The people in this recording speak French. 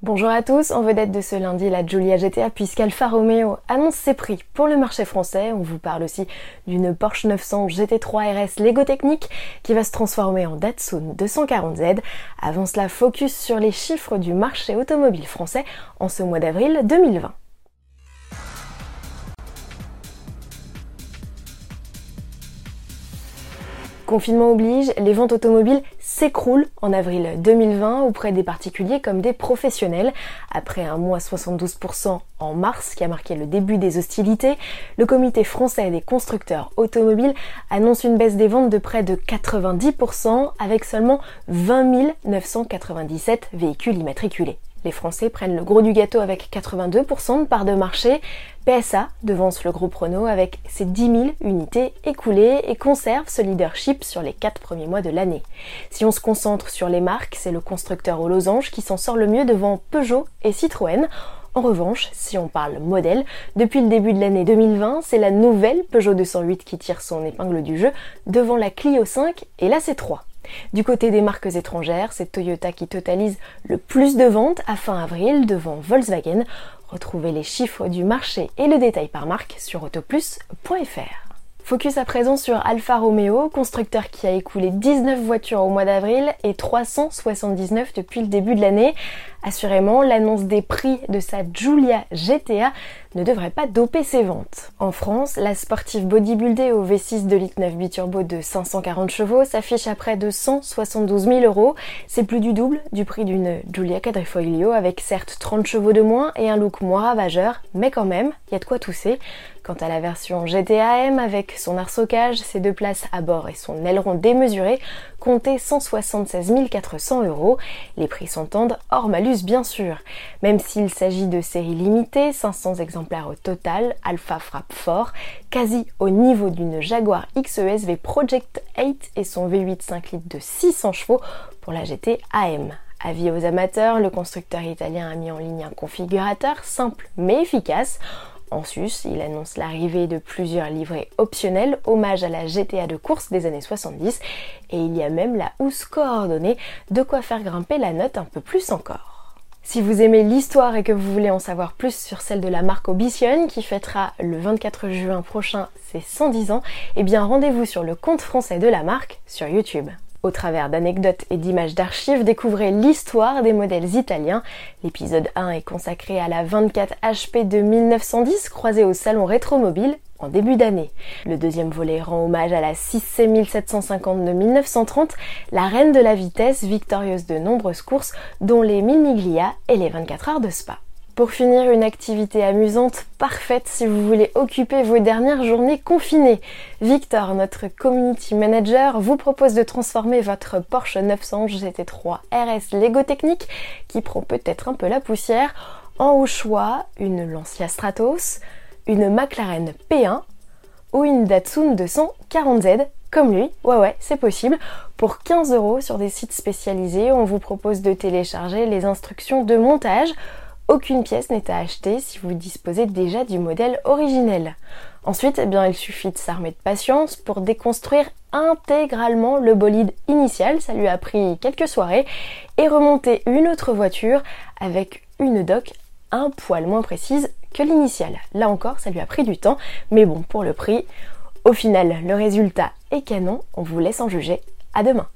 Bonjour à tous, en vedette de ce lundi la Giulia GTA puisqu'Alfa Romeo annonce ses prix pour le marché français. On vous parle aussi d'une Porsche 900 GT3 RS Lego Technique qui va se transformer en Datsun 240Z. Avant cela, focus sur les chiffres du marché automobile français en ce mois d'avril 2020. Confinement oblige, les ventes automobiles s'écroulent en avril 2020 auprès des particuliers comme des professionnels. Après un mois 72% en mars qui a marqué le début des hostilités, le comité français des constructeurs automobiles annonce une baisse des ventes de près de 90% avec seulement 20 997 véhicules immatriculés. Les Français prennent le gros du gâteau avec 82% de part de marché. PSA devance le groupe Renault avec ses 10 000 unités écoulées et conserve ce leadership sur les 4 premiers mois de l'année. Si on se concentre sur les marques, c'est le constructeur aux losanges qui s'en sort le mieux devant Peugeot et Citroën. En revanche, si on parle modèle, depuis le début de l'année 2020, c'est la nouvelle Peugeot 208 qui tire son épingle du jeu devant la Clio 5 et la C3. Du côté des marques étrangères, c'est Toyota qui totalise le plus de ventes à fin avril devant Volkswagen. Retrouvez les chiffres du marché et le détail par marque sur autoplus.fr. Focus à présent sur Alfa Romeo, constructeur qui a écoulé 19 voitures au mois d'avril et 379 depuis le début de l'année. Assurément, l'annonce des prix de sa Giulia GTA ne devrait pas doper ses ventes. En France, la sportive bodybuildée au V6 de litre 9 biturbo de 540 chevaux s'affiche à près de 172 000 euros. C'est plus du double du prix d'une Giulia Quadrifoglio avec certes 30 chevaux de moins et un look moins ravageur, mais quand même, il y a de quoi tousser. Quant à la version GTAM avec son arsocage, ses deux places à bord et son aileron démesuré, comptait 176 400 euros. Les prix s'entendent hors malus bien sûr. Même s'il s'agit de séries limitées, 500 exemplaires au total, Alpha frappe fort, quasi au niveau d'une Jaguar XESV Project 8 et son V8 5 litres de 600 chevaux pour la GT AM. Avis aux amateurs, le constructeur italien a mis en ligne un configurateur simple mais efficace. En sus, il annonce l'arrivée de plusieurs livrets optionnels, hommage à la GTA de course des années 70, et il y a même la housse coordonnée, de quoi faire grimper la note un peu plus encore. Si vous aimez l'histoire et que vous voulez en savoir plus sur celle de la marque Obition qui fêtera le 24 juin prochain ses 110 ans, eh bien rendez-vous sur le compte français de la marque sur YouTube. Au travers d'anecdotes et d'images d'archives, découvrez l'histoire des modèles italiens. L'épisode 1 est consacré à la 24 HP de 1910 croisée au salon Rétromobile en début d'année. Le deuxième volet rend hommage à la 6C 1750 de 1930, la reine de la vitesse victorieuse de nombreuses courses dont les 1000 Miglia et les 24 heures de Spa. Pour finir, une activité amusante parfaite si vous voulez occuper vos dernières journées confinées. Victor, notre community manager, vous propose de transformer votre Porsche 900 GT3 RS Lego Technique, qui prend peut-être un peu la poussière, en au choix une Lancia Stratos, une McLaren P1 ou une Datsun 240Z comme lui, ouais ouais, c'est possible. Pour 15 euros sur des sites spécialisés, on vous propose de télécharger les instructions de montage. Aucune pièce n'est à acheter si vous disposez déjà du modèle originel. Ensuite, eh il suffit de s'armer de patience pour déconstruire intégralement le bolide initial, ça lui a pris quelques soirées, et remonter une autre voiture avec une doc un poil moins précise que l'initiale. Là encore, ça lui a pris du temps, mais bon, pour le prix, au final, le résultat est canon, on vous laisse en juger. À demain